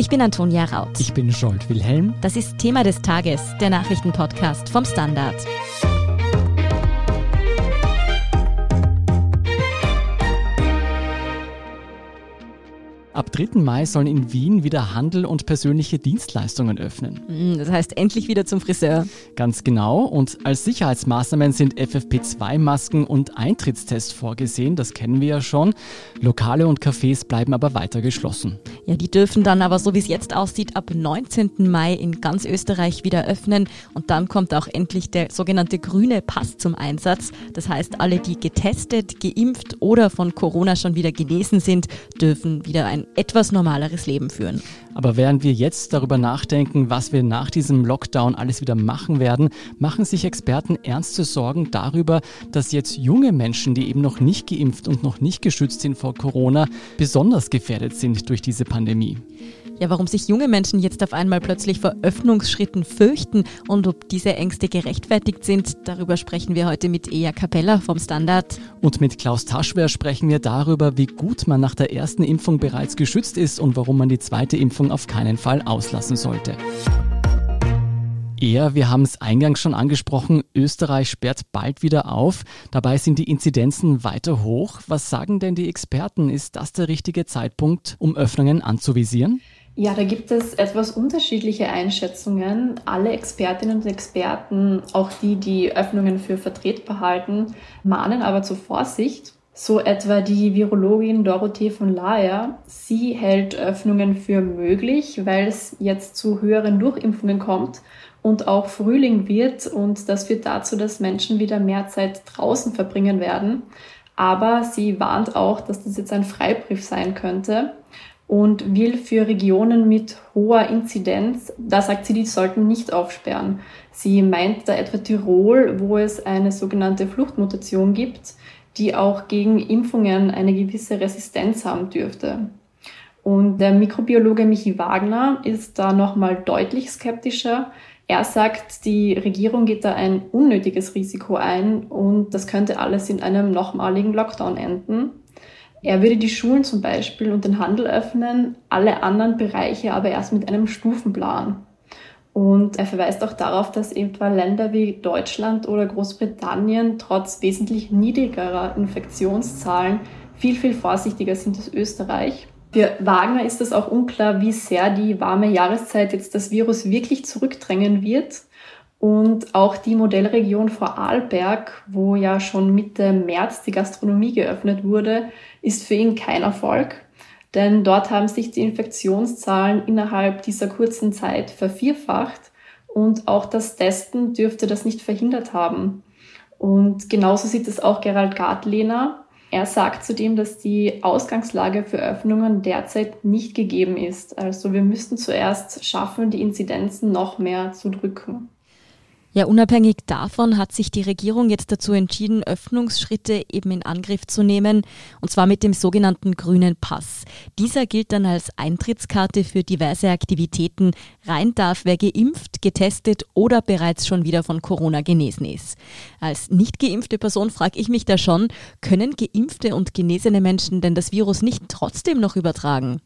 Ich bin Antonia Raut. Ich bin Scholt Wilhelm. Das ist Thema des Tages, der Nachrichtenpodcast vom Standard. Ab 3. Mai sollen in Wien wieder Handel und persönliche Dienstleistungen öffnen. Hm, das heißt endlich wieder zum Friseur. Ganz genau. Und als Sicherheitsmaßnahmen sind FFP2-Masken und Eintrittstests vorgesehen. Das kennen wir ja schon. Lokale und Cafés bleiben aber weiter geschlossen. Ja, die dürfen dann aber, so wie es jetzt aussieht, ab 19. Mai in ganz Österreich wieder öffnen. Und dann kommt auch endlich der sogenannte grüne Pass zum Einsatz. Das heißt, alle, die getestet, geimpft oder von Corona schon wieder genesen sind, dürfen wieder ein etwas normaleres Leben führen. Aber während wir jetzt darüber nachdenken, was wir nach diesem Lockdown alles wieder machen werden, machen sich Experten ernste Sorgen darüber, dass jetzt junge Menschen, die eben noch nicht geimpft und noch nicht geschützt sind vor Corona, besonders gefährdet sind durch diese Pandemie. Ja, warum sich junge Menschen jetzt auf einmal plötzlich vor Öffnungsschritten fürchten und ob diese Ängste gerechtfertigt sind, darüber sprechen wir heute mit Ea Capella vom Standard. Und mit Klaus Taschwer sprechen wir darüber, wie gut man nach der ersten Impfung bereits geschützt ist und warum man die zweite Impfung auf keinen Fall auslassen sollte. Eher, wir haben es eingangs schon angesprochen, Österreich sperrt bald wieder auf. Dabei sind die Inzidenzen weiter hoch. Was sagen denn die Experten? Ist das der richtige Zeitpunkt, um Öffnungen anzuvisieren? Ja, da gibt es etwas unterschiedliche Einschätzungen. Alle Expertinnen und Experten, auch die, die Öffnungen für vertretbar halten, mahnen aber zur Vorsicht. So etwa die Virologin Dorothee von Laer. Sie hält Öffnungen für möglich, weil es jetzt zu höheren Durchimpfungen kommt und auch Frühling wird und das führt dazu, dass Menschen wieder mehr Zeit draußen verbringen werden. Aber sie warnt auch, dass das jetzt ein Freibrief sein könnte und will für Regionen mit hoher Inzidenz, da sagt sie, die sollten nicht aufsperren. Sie meint da etwa Tirol, wo es eine sogenannte Fluchtmutation gibt, die auch gegen Impfungen eine gewisse Resistenz haben dürfte. Und der Mikrobiologe Michi Wagner ist da nochmal deutlich skeptischer. Er sagt, die Regierung geht da ein unnötiges Risiko ein und das könnte alles in einem nochmaligen Lockdown enden. Er würde die Schulen zum Beispiel und den Handel öffnen, alle anderen Bereiche aber erst mit einem Stufenplan. Und er verweist auch darauf, dass etwa Länder wie Deutschland oder Großbritannien trotz wesentlich niedrigerer Infektionszahlen viel, viel vorsichtiger sind als Österreich. Für Wagner ist es auch unklar, wie sehr die warme Jahreszeit jetzt das Virus wirklich zurückdrängen wird und auch die Modellregion Vorarlberg, wo ja schon Mitte März die Gastronomie geöffnet wurde, ist für ihn kein Erfolg. Denn dort haben sich die Infektionszahlen innerhalb dieser kurzen Zeit vervierfacht und auch das Testen dürfte das nicht verhindert haben. Und genauso sieht es auch Gerald Gartlehner. Er sagt zudem, dass die Ausgangslage für Öffnungen derzeit nicht gegeben ist. Also wir müssten zuerst schaffen, die Inzidenzen noch mehr zu drücken. Ja, unabhängig davon hat sich die Regierung jetzt dazu entschieden, Öffnungsschritte eben in Angriff zu nehmen, und zwar mit dem sogenannten grünen Pass. Dieser gilt dann als Eintrittskarte für diverse Aktivitäten. Rein darf, wer geimpft, getestet oder bereits schon wieder von Corona genesen ist. Als nicht geimpfte Person frage ich mich da schon, können geimpfte und genesene Menschen denn das Virus nicht trotzdem noch übertragen?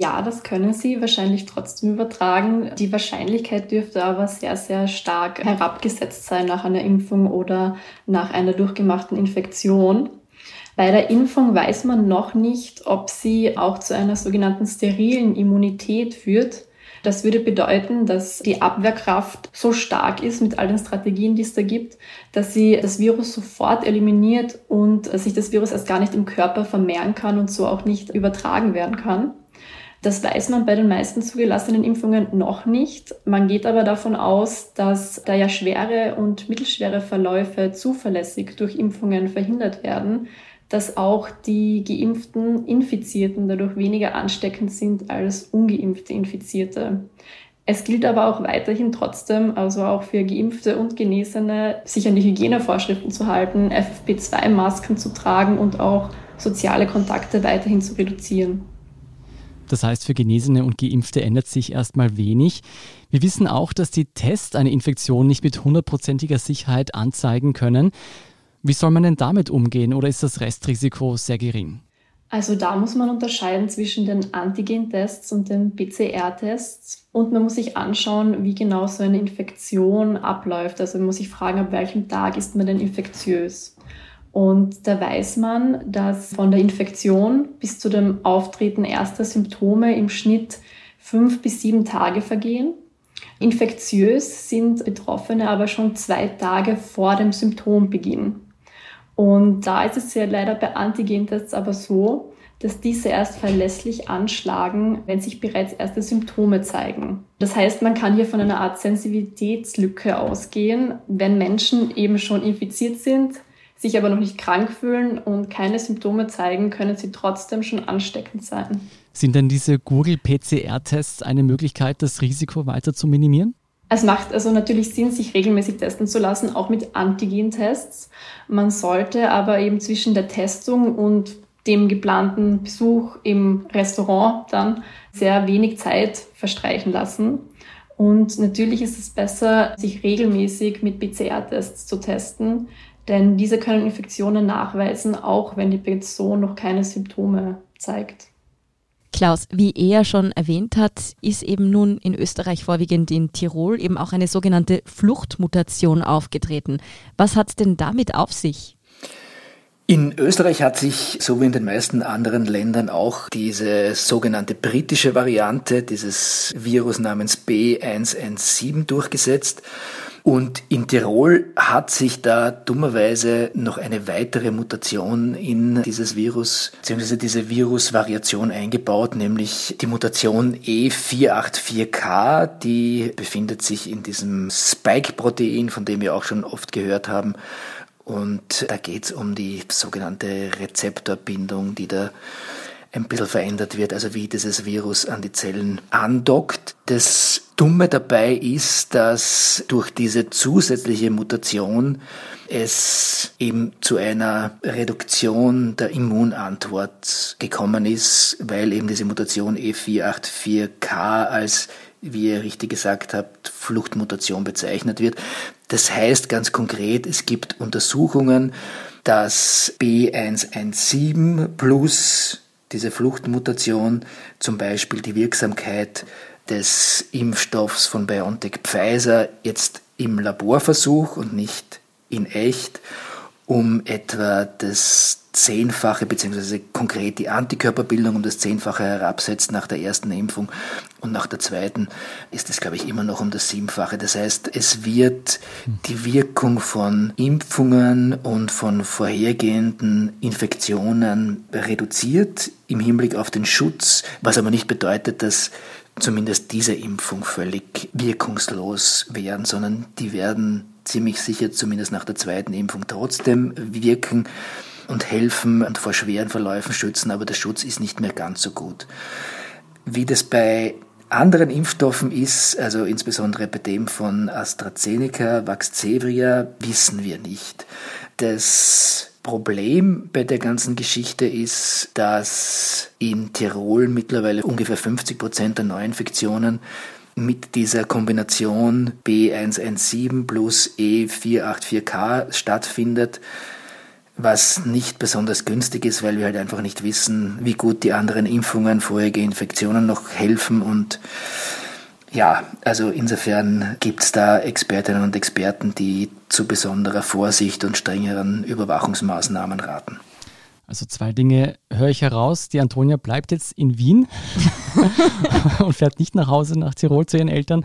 Ja, das können sie wahrscheinlich trotzdem übertragen. Die Wahrscheinlichkeit dürfte aber sehr, sehr stark herabgesetzt sein nach einer Impfung oder nach einer durchgemachten Infektion. Bei der Impfung weiß man noch nicht, ob sie auch zu einer sogenannten sterilen Immunität führt. Das würde bedeuten, dass die Abwehrkraft so stark ist mit all den Strategien, die es da gibt, dass sie das Virus sofort eliminiert und sich das Virus erst gar nicht im Körper vermehren kann und so auch nicht übertragen werden kann. Das weiß man bei den meisten zugelassenen Impfungen noch nicht. Man geht aber davon aus, dass da ja schwere und mittelschwere Verläufe zuverlässig durch Impfungen verhindert werden, dass auch die geimpften Infizierten dadurch weniger ansteckend sind als ungeimpfte Infizierte. Es gilt aber auch weiterhin trotzdem, also auch für Geimpfte und Genesene, sich an die Hygienevorschriften zu halten, FFP2-Masken zu tragen und auch soziale Kontakte weiterhin zu reduzieren. Das heißt, für Genesene und Geimpfte ändert sich erstmal wenig. Wir wissen auch, dass die Tests eine Infektion nicht mit hundertprozentiger Sicherheit anzeigen können. Wie soll man denn damit umgehen oder ist das Restrisiko sehr gering? Also da muss man unterscheiden zwischen den Antigen-Tests und den PCR-Tests und man muss sich anschauen, wie genau so eine Infektion abläuft. Also man muss sich fragen, ab welchem Tag ist man denn infektiös. Und da weiß man, dass von der Infektion bis zu dem Auftreten erster Symptome im Schnitt fünf bis sieben Tage vergehen. Infektiös sind Betroffene aber schon zwei Tage vor dem Symptombeginn. Und da ist es ja leider bei Antigentests aber so, dass diese erst verlässlich anschlagen, wenn sich bereits erste Symptome zeigen. Das heißt, man kann hier von einer Art Sensitivitätslücke ausgehen, wenn Menschen eben schon infiziert sind, sich aber noch nicht krank fühlen und keine Symptome zeigen, können sie trotzdem schon ansteckend sein. Sind denn diese Google-PCR-Tests eine Möglichkeit, das Risiko weiter zu minimieren? Es macht also natürlich Sinn, sich regelmäßig testen zu lassen, auch mit Antigen-Tests. Man sollte aber eben zwischen der Testung und dem geplanten Besuch im Restaurant dann sehr wenig Zeit verstreichen lassen. Und natürlich ist es besser, sich regelmäßig mit PCR-Tests zu testen, denn diese können Infektionen nachweisen, auch wenn die Person noch keine Symptome zeigt. Klaus, wie er schon erwähnt hat, ist eben nun in Österreich vorwiegend in Tirol eben auch eine sogenannte Fluchtmutation aufgetreten. Was hat es denn damit auf sich? In Österreich hat sich, so wie in den meisten anderen Ländern, auch diese sogenannte britische Variante dieses Virus namens B117 durchgesetzt. Und in Tirol hat sich da dummerweise noch eine weitere Mutation in dieses Virus, beziehungsweise diese Virusvariation eingebaut, nämlich die Mutation E484K, die befindet sich in diesem Spike-Protein, von dem wir auch schon oft gehört haben. Und da geht es um die sogenannte Rezeptorbindung, die da ein bisschen verändert wird, also wie dieses Virus an die Zellen andockt. Das Dumme dabei ist, dass durch diese zusätzliche Mutation es eben zu einer Reduktion der Immunantwort gekommen ist, weil eben diese Mutation E484K als wie ihr richtig gesagt habt, Fluchtmutation bezeichnet wird. Das heißt ganz konkret, es gibt Untersuchungen, dass B117 plus diese Fluchtmutation zum Beispiel die Wirksamkeit des Impfstoffs von BioNTech Pfizer jetzt im Laborversuch und nicht in echt um etwa das Zehnfache beziehungsweise konkret die Antikörperbildung um das Zehnfache herabsetzt nach der ersten Impfung und nach der zweiten ist es, glaube ich, immer noch um das Siebenfache. Das heißt, es wird die Wirkung von Impfungen und von vorhergehenden Infektionen reduziert im Hinblick auf den Schutz, was aber nicht bedeutet, dass zumindest diese Impfung völlig wirkungslos wären, sondern die werden ziemlich sicher zumindest nach der zweiten Impfung trotzdem wirken und helfen und vor schweren Verläufen schützen, aber der Schutz ist nicht mehr ganz so gut. Wie das bei anderen Impfstoffen ist, also insbesondere bei dem von AstraZeneca, Vaxzevria, wissen wir nicht. Das Problem bei der ganzen Geschichte ist, dass in Tirol mittlerweile ungefähr 50 Prozent der Neuinfektionen mit dieser Kombination B117 plus E484K stattfindet, was nicht besonders günstig ist, weil wir halt einfach nicht wissen, wie gut die anderen Impfungen, vorherige Infektionen noch helfen und ja, also insofern gibt es da Expertinnen und Experten, die zu besonderer Vorsicht und strengeren Überwachungsmaßnahmen raten. Also zwei Dinge höre ich heraus. Die Antonia bleibt jetzt in Wien und fährt nicht nach Hause nach Tirol zu ihren Eltern.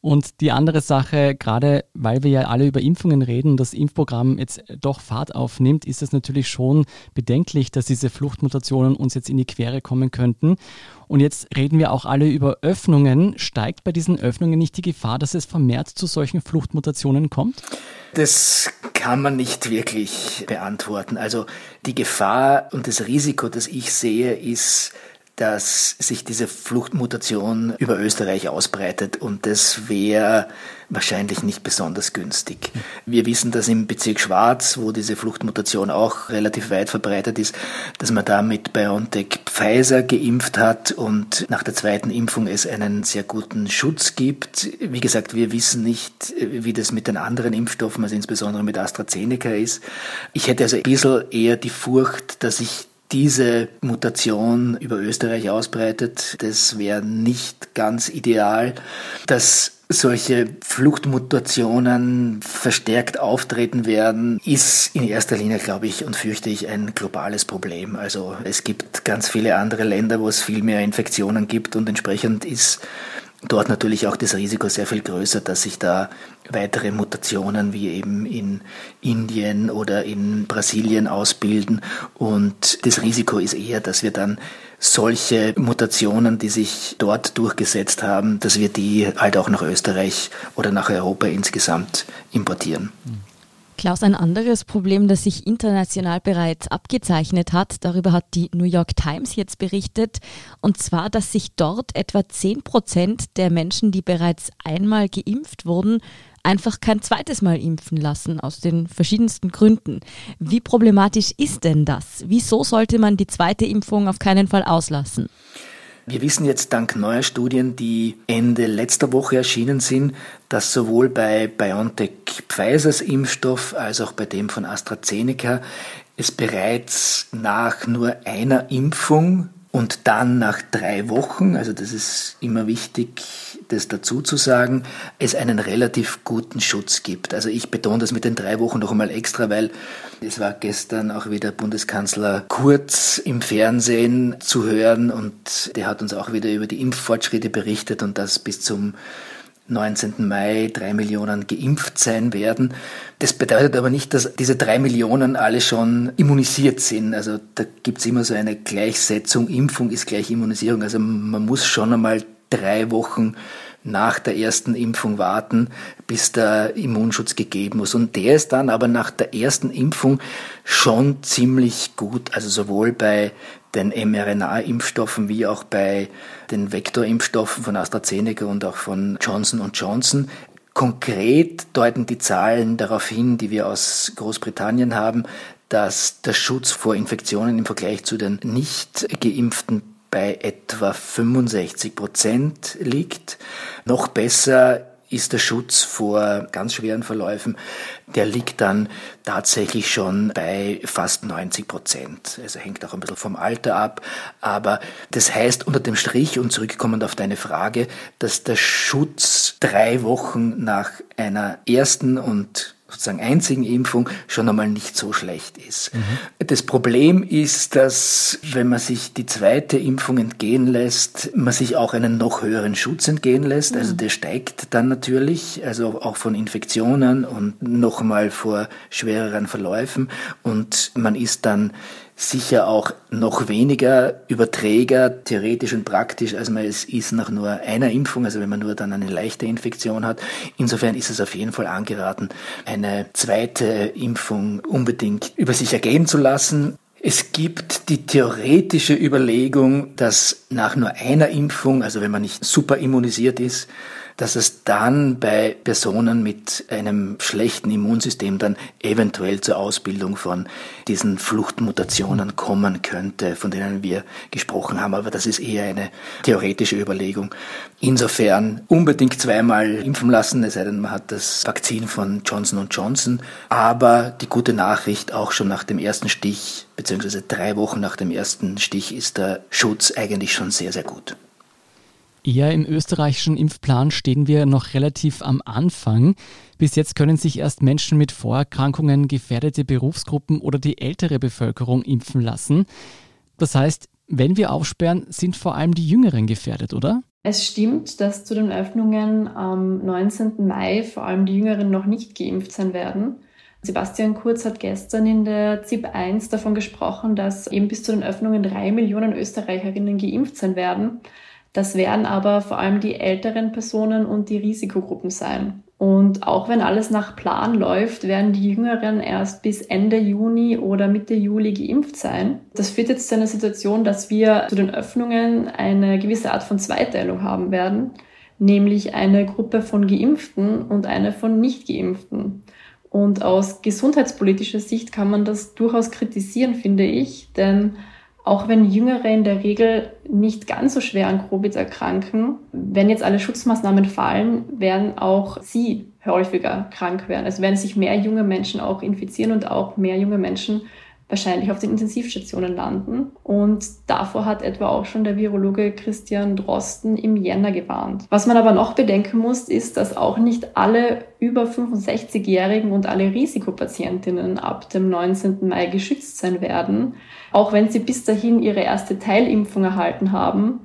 Und die andere Sache, gerade weil wir ja alle über Impfungen reden, das Impfprogramm jetzt doch Fahrt aufnimmt, ist es natürlich schon bedenklich, dass diese Fluchtmutationen uns jetzt in die Quere kommen könnten. Und jetzt reden wir auch alle über Öffnungen. Steigt bei diesen Öffnungen nicht die Gefahr, dass es vermehrt zu solchen Fluchtmutationen kommt? Das kann man nicht wirklich beantworten. Also die Gefahr und das Risiko, das ich sehe, ist, dass sich diese Fluchtmutation über Österreich ausbreitet und das wäre wahrscheinlich nicht besonders günstig. Wir wissen, dass im Bezirk Schwarz, wo diese Fluchtmutation auch relativ weit verbreitet ist, dass man da mit BioNTech Pfizer geimpft hat und nach der zweiten Impfung es einen sehr guten Schutz gibt. Wie gesagt, wir wissen nicht, wie das mit den anderen Impfstoffen, also insbesondere mit AstraZeneca ist. Ich hätte also ein bisschen eher die Furcht, dass sich diese Mutation über Österreich ausbreitet. Das wäre nicht ganz ideal. Dass solche Fluchtmutationen verstärkt auftreten werden, ist in erster Linie, glaube ich, und fürchte ich, ein globales Problem. Also es gibt ganz viele andere Länder, wo es viel mehr Infektionen gibt und entsprechend ist dort natürlich auch das Risiko sehr viel größer, dass sich da weitere Mutationen wie eben in Indien oder in Brasilien ausbilden. Und das Risiko ist eher, dass wir dann solche Mutationen, die sich dort durchgesetzt haben, dass wir die halt auch nach Österreich oder nach Europa insgesamt importieren. Klaus, ein anderes Problem, das sich international bereits abgezeichnet hat, darüber hat die New York Times jetzt berichtet, und zwar, dass sich dort etwa 10 Prozent der Menschen, die bereits einmal geimpft wurden, einfach kein zweites Mal impfen lassen, aus den verschiedensten Gründen. Wie problematisch ist denn das? Wieso sollte man die zweite Impfung auf keinen Fall auslassen? Wir wissen jetzt dank neuer Studien, die Ende letzter Woche erschienen sind, dass sowohl bei BioNTech Pfizers Impfstoff als auch bei dem von AstraZeneca es bereits nach nur einer Impfung und dann nach drei Wochen, also das ist immer wichtig, das dazu zu sagen, es einen relativ guten Schutz gibt. Also ich betone das mit den drei Wochen noch einmal extra, weil es war gestern auch wieder Bundeskanzler Kurz im Fernsehen zu hören und der hat uns auch wieder über die Impffortschritte berichtet und das bis zum 19. Mai drei Millionen geimpft sein werden. Das bedeutet aber nicht, dass diese drei Millionen alle schon immunisiert sind. Also da gibt's immer so eine Gleichsetzung. Impfung ist gleich Immunisierung. Also man muss schon einmal drei Wochen nach der ersten Impfung warten, bis der Immunschutz gegeben ist. Und der ist dann aber nach der ersten Impfung schon ziemlich gut. Also sowohl bei den mRNA-Impfstoffen wie auch bei den Vektorimpfstoffen von AstraZeneca und auch von Johnson Johnson. Konkret deuten die Zahlen darauf hin, die wir aus Großbritannien haben, dass der Schutz vor Infektionen im Vergleich zu den nicht geimpften bei etwa 65 Prozent liegt. Noch besser ist der Schutz vor ganz schweren Verläufen, der liegt dann tatsächlich schon bei fast 90 Prozent. Also hängt auch ein bisschen vom Alter ab. Aber das heißt unter dem Strich und zurückkommend auf deine Frage, dass der Schutz drei Wochen nach einer ersten und sozusagen einzigen Impfung schon einmal nicht so schlecht ist. Mhm. Das Problem ist, dass wenn man sich die zweite Impfung entgehen lässt, man sich auch einen noch höheren Schutz entgehen lässt. Also mhm. Also der steigt dann natürlich, also auch von Infektionen und noch einmal vor schwereren Verläufen und man ist dann sicher auch noch weniger Überträger, theoretisch und praktisch, als man es ist nach nur einer Impfung, also wenn man nur dann eine leichte Infektion hat. Insofern ist es auf jeden Fall angeraten, eine zweite Impfung unbedingt über sich ergehen zu lassen. Es gibt die theoretische Überlegung, dass nach nur einer Impfung, also wenn man nicht super immunisiert ist, dass es dann bei Personen mit einem schlechten Immunsystem dann eventuell zur Ausbildung von diesen Fluchtmutationen kommen könnte, von denen wir gesprochen haben. Aber das ist eher eine theoretische Überlegung. Insofern unbedingt zweimal impfen lassen, es sei denn, man hat das Vakzin von Johnson Johnson. Aber die gute Nachricht, auch schon nach dem ersten Stich, beziehungsweise drei Wochen nach dem ersten Stich, ist der Schutz eigentlich schon sehr, sehr gut. Ja, im österreichischen Impfplan stehen wir noch relativ am Anfang. Bis jetzt können sich erst Menschen mit Vorerkrankungen, gefährdete Berufsgruppen oder die ältere Bevölkerung impfen lassen. Das heißt, wenn wir aufsperren, sind vor allem die Jüngeren gefährdet, oder? Es stimmt, dass zu den Öffnungen am 19. Mai vor allem die Jüngeren noch nicht geimpft sein werden. Sebastian Kurz hat gestern in der ZIP 1 davon gesprochen, dass eben bis zu den Öffnungen drei Millionen Österreicherinnen geimpft sein werden. Das werden aber vor allem die älteren Personen und die Risikogruppen sein. Und auch wenn alles nach Plan läuft, werden die Jüngeren erst bis Ende Juni oder Mitte Juli geimpft sein. Das führt jetzt zu einer Situation, dass wir zu den Öffnungen eine gewisse Art von Zweiteilung haben werden, nämlich eine Gruppe von Geimpften und eine von Nicht-Geimpften. Und aus gesundheitspolitischer Sicht kann man das durchaus kritisieren, finde ich, denn auch wenn Jüngere in der Regel nicht ganz so schwer an Covid erkranken, wenn jetzt alle Schutzmaßnahmen fallen, werden auch sie häufiger krank werden. Also werden sich mehr junge Menschen auch infizieren und auch mehr junge Menschen wahrscheinlich auf den Intensivstationen landen. Und davor hat etwa auch schon der Virologe Christian Drosten im Jänner gewarnt. Was man aber noch bedenken muss, ist, dass auch nicht alle über 65-Jährigen und alle Risikopatientinnen ab dem 19. Mai geschützt sein werden. Auch wenn sie bis dahin ihre erste Teilimpfung erhalten haben,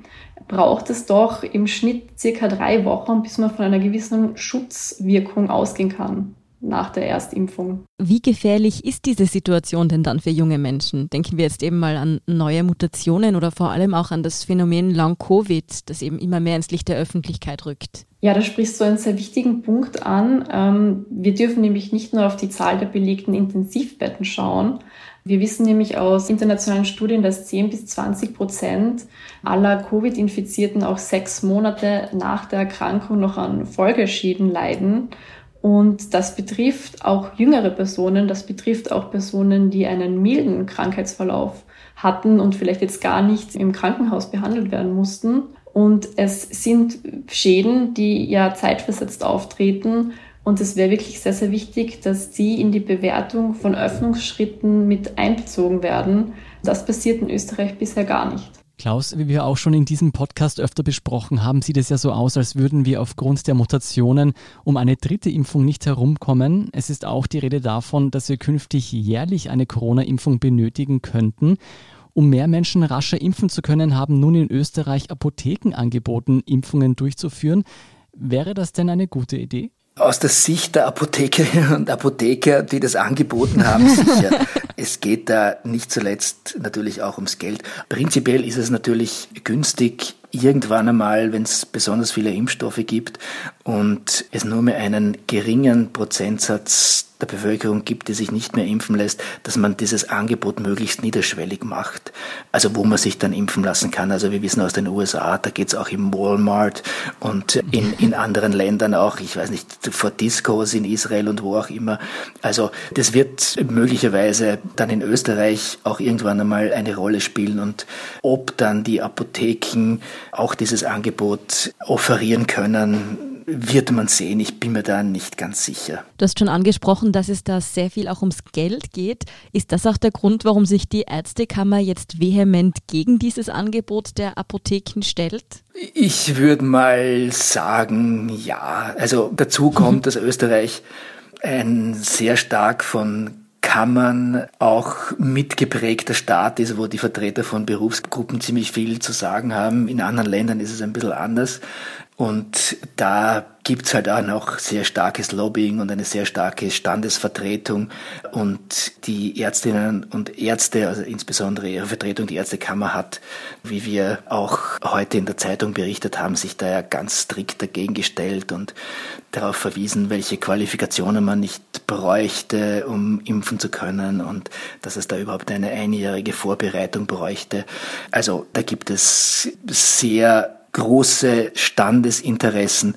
braucht es doch im Schnitt circa drei Wochen, bis man von einer gewissen Schutzwirkung ausgehen kann nach der Erstimpfung. Wie gefährlich ist diese Situation denn dann für junge Menschen? Denken wir jetzt eben mal an neue Mutationen oder vor allem auch an das Phänomen Long-Covid, das eben immer mehr ins Licht der Öffentlichkeit rückt. Ja, da sprichst du einen sehr wichtigen Punkt an. Ähm, wir dürfen nämlich nicht nur auf die Zahl der belegten Intensivbetten schauen. Wir wissen nämlich aus internationalen Studien, dass 10 bis 20 Prozent aller Covid-Infizierten auch sechs Monate nach der Erkrankung noch an Folgeschäden leiden. Und das betrifft auch jüngere Personen, das betrifft auch Personen, die einen milden Krankheitsverlauf hatten und vielleicht jetzt gar nicht im Krankenhaus behandelt werden mussten. Und es sind Schäden, die ja zeitversetzt auftreten. Und es wäre wirklich sehr, sehr wichtig, dass die in die Bewertung von Öffnungsschritten mit einbezogen werden. Das passiert in Österreich bisher gar nicht. Klaus, wie wir auch schon in diesem Podcast öfter besprochen haben, sieht es ja so aus, als würden wir aufgrund der Mutationen um eine dritte Impfung nicht herumkommen. Es ist auch die Rede davon, dass wir künftig jährlich eine Corona-Impfung benötigen könnten. Um mehr Menschen rascher impfen zu können, haben nun in Österreich Apotheken angeboten, Impfungen durchzuführen. Wäre das denn eine gute Idee? Aus der Sicht der Apothekerinnen und Apotheker, die das angeboten haben, sicher. Es geht da nicht zuletzt natürlich auch ums Geld. Prinzipiell ist es natürlich günstig, irgendwann einmal, wenn es besonders viele Impfstoffe gibt und es nur mehr einen geringen Prozentsatz der Bevölkerung gibt, die sich nicht mehr impfen lässt, dass man dieses Angebot möglichst niederschwellig macht. Also wo man sich dann impfen lassen kann. Also wir wissen aus den USA, da geht's auch im Walmart und in, in anderen Ländern auch, ich weiß nicht, vor Discos in Israel und wo auch immer. Also das wird möglicherweise dann in Österreich auch irgendwann einmal eine Rolle spielen und ob dann die Apotheken auch dieses Angebot offerieren können, wird man sehen. Ich bin mir da nicht ganz sicher. Du hast schon angesprochen, dass es da sehr viel auch ums Geld geht. Ist das auch der Grund, warum sich die Ärztekammer jetzt vehement gegen dieses Angebot der Apotheken stellt? Ich würde mal sagen, ja. Also dazu kommt, dass Österreich ein sehr stark von Kammern auch mitgeprägter Staat ist, wo die Vertreter von Berufsgruppen ziemlich viel zu sagen haben. In anderen Ländern ist es ein bisschen anders. Und da gibt's halt auch noch sehr starkes Lobbying und eine sehr starke Standesvertretung. Und die Ärztinnen und Ärzte, also insbesondere ihre Vertretung, die Ärztekammer hat, wie wir auch heute in der Zeitung berichtet haben, sich da ja ganz strikt dagegen gestellt und darauf verwiesen, welche Qualifikationen man nicht bräuchte, um impfen zu können und dass es da überhaupt eine einjährige Vorbereitung bräuchte. Also da gibt es sehr große Standesinteressen,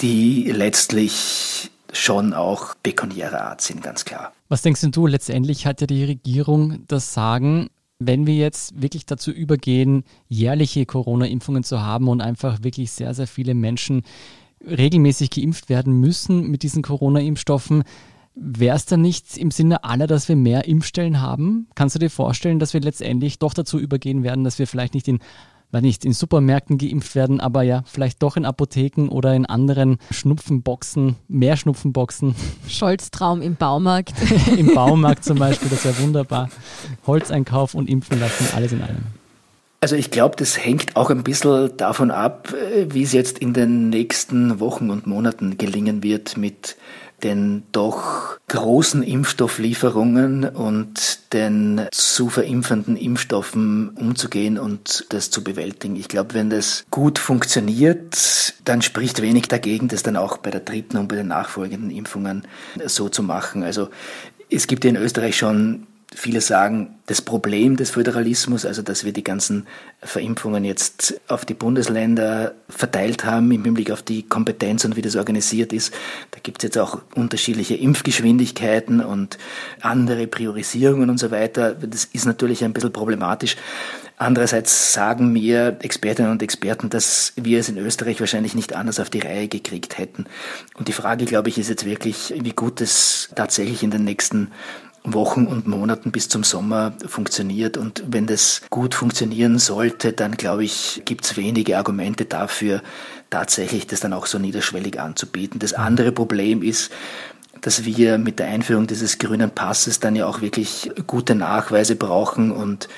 die letztlich schon auch pekuniärer Art sind, ganz klar. Was denkst du, letztendlich hat ja die Regierung das Sagen, wenn wir jetzt wirklich dazu übergehen, jährliche Corona-Impfungen zu haben und einfach wirklich sehr, sehr viele Menschen regelmäßig geimpft werden müssen mit diesen Corona-Impfstoffen, Wäre es dann nicht im Sinne aller, dass wir mehr Impfstellen haben? Kannst du dir vorstellen, dass wir letztendlich doch dazu übergehen werden, dass wir vielleicht nicht in weil nicht in Supermärkten geimpft werden, aber ja, vielleicht doch in Apotheken oder in anderen Schnupfenboxen, mehr Schnupfenboxen. Scholz-Traum im Baumarkt. Im Baumarkt zum Beispiel, das wäre wunderbar. Holzeinkauf und impfen lassen, alles in allem. Also ich glaube, das hängt auch ein bisschen davon ab, äh, wie es jetzt in den nächsten Wochen und Monaten gelingen wird mit den doch großen Impfstofflieferungen und den zu verimpfenden Impfstoffen umzugehen und das zu bewältigen. Ich glaube, wenn das gut funktioniert, dann spricht wenig dagegen, das dann auch bei der dritten und bei den nachfolgenden Impfungen so zu machen. Also es gibt in Österreich schon Viele sagen, das Problem des Föderalismus, also dass wir die ganzen Verimpfungen jetzt auf die Bundesländer verteilt haben im Hinblick auf die Kompetenz und wie das organisiert ist. Da gibt es jetzt auch unterschiedliche Impfgeschwindigkeiten und andere Priorisierungen und so weiter. Das ist natürlich ein bisschen problematisch. Andererseits sagen mir Expertinnen und Experten, dass wir es in Österreich wahrscheinlich nicht anders auf die Reihe gekriegt hätten. Und die Frage, glaube ich, ist jetzt wirklich, wie gut es tatsächlich in den nächsten Wochen und Monaten bis zum Sommer funktioniert. Und wenn das gut funktionieren sollte, dann glaube ich, gibt es wenige Argumente dafür, tatsächlich das dann auch so niederschwellig anzubieten. Das andere Problem ist, dass wir mit der Einführung dieses grünen Passes dann ja auch wirklich gute Nachweise brauchen und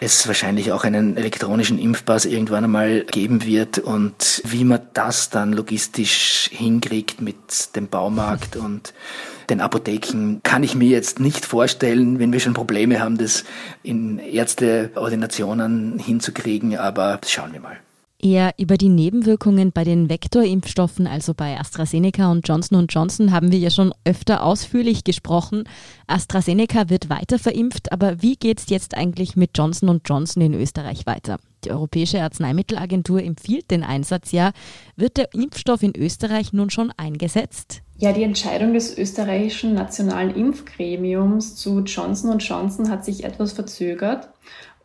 es wahrscheinlich auch einen elektronischen Impfpass irgendwann einmal geben wird und wie man das dann logistisch hinkriegt mit dem Baumarkt und den Apotheken, kann ich mir jetzt nicht vorstellen, wenn wir schon Probleme haben, das in Ärzteordinationen hinzukriegen, aber schauen wir mal. Eher über die Nebenwirkungen bei den Vektorimpfstoffen, also bei AstraZeneca und Johnson Johnson, haben wir ja schon öfter ausführlich gesprochen. AstraZeneca wird weiter verimpft, aber wie geht es jetzt eigentlich mit Johnson Johnson in Österreich weiter? Die Europäische Arzneimittelagentur empfiehlt den Einsatz ja. Wird der Impfstoff in Österreich nun schon eingesetzt? Ja, die Entscheidung des österreichischen Nationalen Impfgremiums zu Johnson Johnson hat sich etwas verzögert.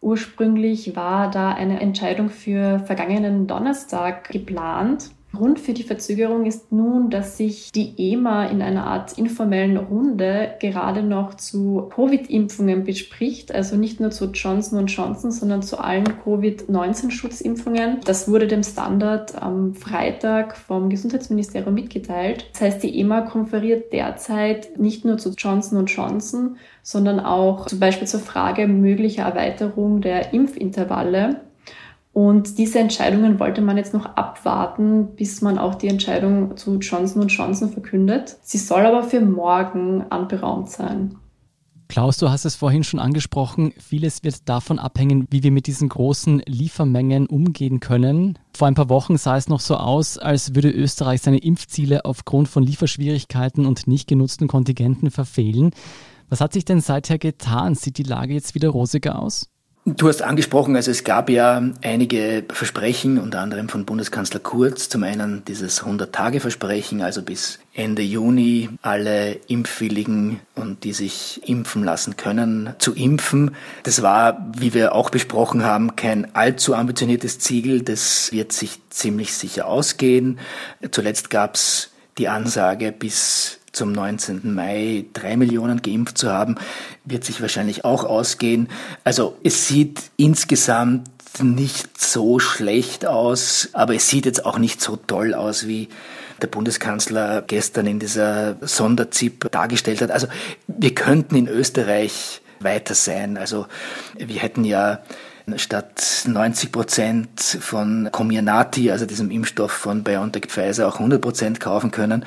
Ursprünglich war da eine Entscheidung für vergangenen Donnerstag geplant. Grund für die Verzögerung ist nun, dass sich die EMA in einer Art informellen Runde gerade noch zu Covid-Impfungen bespricht, also nicht nur zu Johnson Johnson, sondern zu allen Covid-19-Schutzimpfungen. Das wurde dem Standard am Freitag vom Gesundheitsministerium mitgeteilt. Das heißt, die EMA konferiert derzeit nicht nur zu Johnson Johnson, sondern auch zum Beispiel zur Frage möglicher Erweiterung der Impfintervalle. Und diese Entscheidungen wollte man jetzt noch abwarten, bis man auch die Entscheidung zu Johnson Johnson verkündet. Sie soll aber für morgen anberaumt sein. Klaus, du hast es vorhin schon angesprochen, vieles wird davon abhängen, wie wir mit diesen großen Liefermengen umgehen können. Vor ein paar Wochen sah es noch so aus, als würde Österreich seine Impfziele aufgrund von Lieferschwierigkeiten und nicht genutzten Kontingenten verfehlen. Was hat sich denn seither getan? Sieht die Lage jetzt wieder rosiger aus? Du hast angesprochen, also es gab ja einige Versprechen, unter anderem von Bundeskanzler Kurz. Zum einen dieses 100-Tage-Versprechen, also bis Ende Juni alle Impfwilligen und die sich impfen lassen können, zu impfen. Das war, wie wir auch besprochen haben, kein allzu ambitioniertes Ziel. Das wird sich ziemlich sicher ausgehen. Zuletzt gab es die Ansage, bis zum 19. Mai drei Millionen geimpft zu haben, wird sich wahrscheinlich auch ausgehen. Also es sieht insgesamt nicht so schlecht aus, aber es sieht jetzt auch nicht so toll aus, wie der Bundeskanzler gestern in dieser Sonderzip dargestellt hat. Also wir könnten in Österreich weiter sein. Also wir hätten ja statt 90 Prozent von Comirnaty, also diesem Impfstoff von BioNTech Pfizer, auch 100 Prozent kaufen können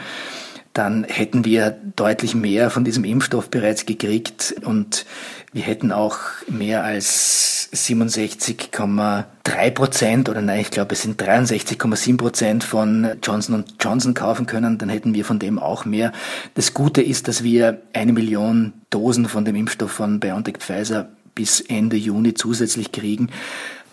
dann hätten wir deutlich mehr von diesem Impfstoff bereits gekriegt und wir hätten auch mehr als 67,3 Prozent oder nein, ich glaube es sind 63,7 Prozent von Johnson Johnson kaufen können, dann hätten wir von dem auch mehr. Das Gute ist, dass wir eine Million Dosen von dem Impfstoff von BioNTech Pfizer bis Ende Juni zusätzlich kriegen.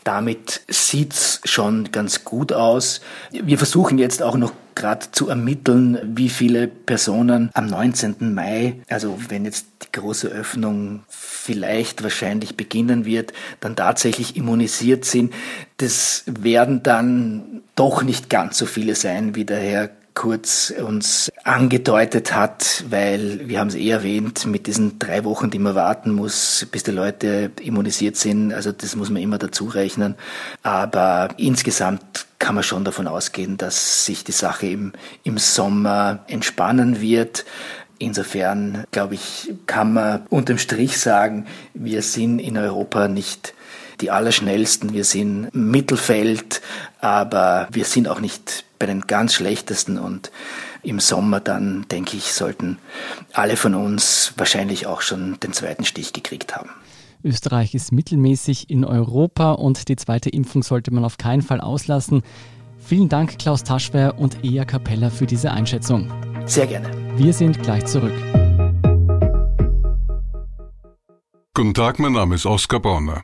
Damit sieht's schon ganz gut aus. Wir versuchen jetzt auch noch gerade zu ermitteln, wie viele Personen am 19. Mai, also wenn jetzt die große Öffnung vielleicht wahrscheinlich beginnen wird, dann tatsächlich immunisiert sind. Das werden dann doch nicht ganz so viele sein, wie der Herr kurz uns angedeutet hat, weil wir haben es eh erwähnt, mit diesen drei Wochen, die man warten muss, bis die Leute immunisiert sind, also das muss man immer dazu rechnen. Aber insgesamt kann man schon davon ausgehen, dass sich die Sache im, im Sommer entspannen wird. Insofern, glaube ich, kann man unterm Strich sagen, wir sind in Europa nicht die Allerschnellsten. Wir sind Mittelfeld, aber wir sind auch nicht bei den ganz Schlechtesten und im Sommer dann, denke ich, sollten alle von uns wahrscheinlich auch schon den zweiten Stich gekriegt haben. Österreich ist mittelmäßig in Europa und die zweite Impfung sollte man auf keinen Fall auslassen. Vielen Dank, Klaus Taschwer und Ea Capella, für diese Einschätzung. Sehr gerne. Wir sind gleich zurück. Guten Tag, mein Name ist Oskar Bonner.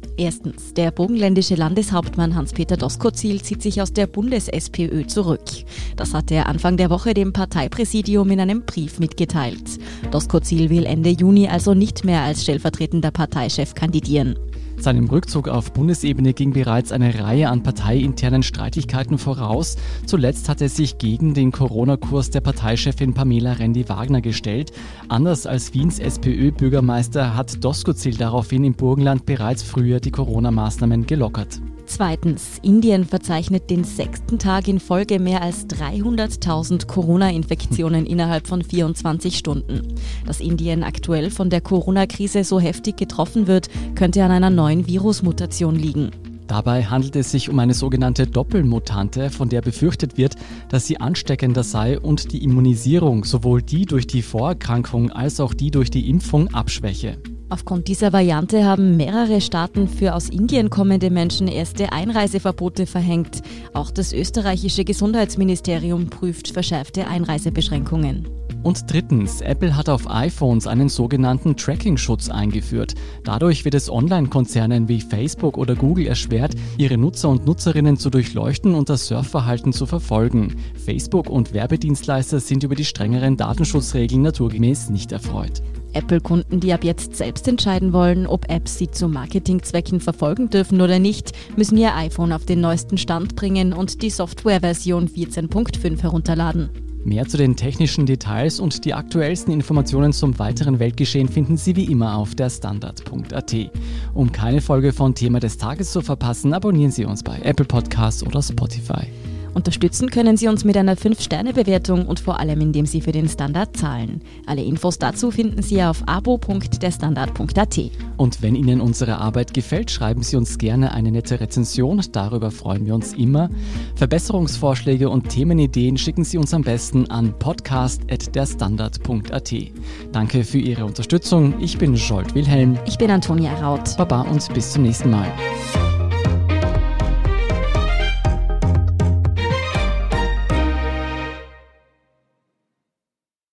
Erstens, der burgenländische Landeshauptmann Hans-Peter Doskozil zieht sich aus der Bundes-SPÖ zurück. Das hat er Anfang der Woche dem Parteipräsidium in einem Brief mitgeteilt. Doskozil will Ende Juni also nicht mehr als stellvertretender Parteichef kandidieren. Seinem Rückzug auf Bundesebene ging bereits eine Reihe an parteiinternen Streitigkeiten voraus. Zuletzt hat er sich gegen den Corona-Kurs der Parteichefin Pamela Rendi-Wagner gestellt. Anders als Wiens SPÖ-Bürgermeister hat Doskozil daraufhin im Burgenland bereits früher die Corona-Maßnahmen gelockert. Zweitens, Indien verzeichnet den sechsten Tag in Folge mehr als 300.000 Corona-Infektionen innerhalb von 24 Stunden. Dass Indien aktuell von der Corona-Krise so heftig getroffen wird, könnte an einer neuen Virusmutation liegen. Dabei handelt es sich um eine sogenannte Doppelmutante, von der befürchtet wird, dass sie ansteckender sei und die Immunisierung, sowohl die durch die Vorerkrankung als auch die durch die Impfung, abschwäche. Aufgrund dieser Variante haben mehrere Staaten für aus Indien kommende Menschen erste Einreiseverbote verhängt. Auch das österreichische Gesundheitsministerium prüft verschärfte Einreisebeschränkungen. Und drittens, Apple hat auf iPhones einen sogenannten Tracking-Schutz eingeführt. Dadurch wird es Online-Konzernen wie Facebook oder Google erschwert, ihre Nutzer und Nutzerinnen zu durchleuchten und das Surfverhalten zu verfolgen. Facebook und Werbedienstleister sind über die strengeren Datenschutzregeln naturgemäß nicht erfreut. Apple-Kunden, die ab jetzt selbst entscheiden wollen, ob Apps sie zu Marketingzwecken verfolgen dürfen oder nicht, müssen ihr iPhone auf den neuesten Stand bringen und die Softwareversion 14.5 herunterladen. Mehr zu den technischen Details und die aktuellsten Informationen zum weiteren Weltgeschehen finden Sie wie immer auf der Standard.at. Um keine Folge von Thema des Tages zu verpassen, abonnieren Sie uns bei Apple Podcasts oder Spotify. Unterstützen können Sie uns mit einer 5-Sterne-Bewertung und vor allem, indem Sie für den Standard zahlen. Alle Infos dazu finden Sie auf abo.derstandard.at. Und wenn Ihnen unsere Arbeit gefällt, schreiben Sie uns gerne eine nette Rezension. Darüber freuen wir uns immer. Verbesserungsvorschläge und Themenideen schicken Sie uns am besten an podcast.derstandard.at. Danke für Ihre Unterstützung. Ich bin Scholt Wilhelm. Ich bin Antonia Raut. Baba und bis zum nächsten Mal.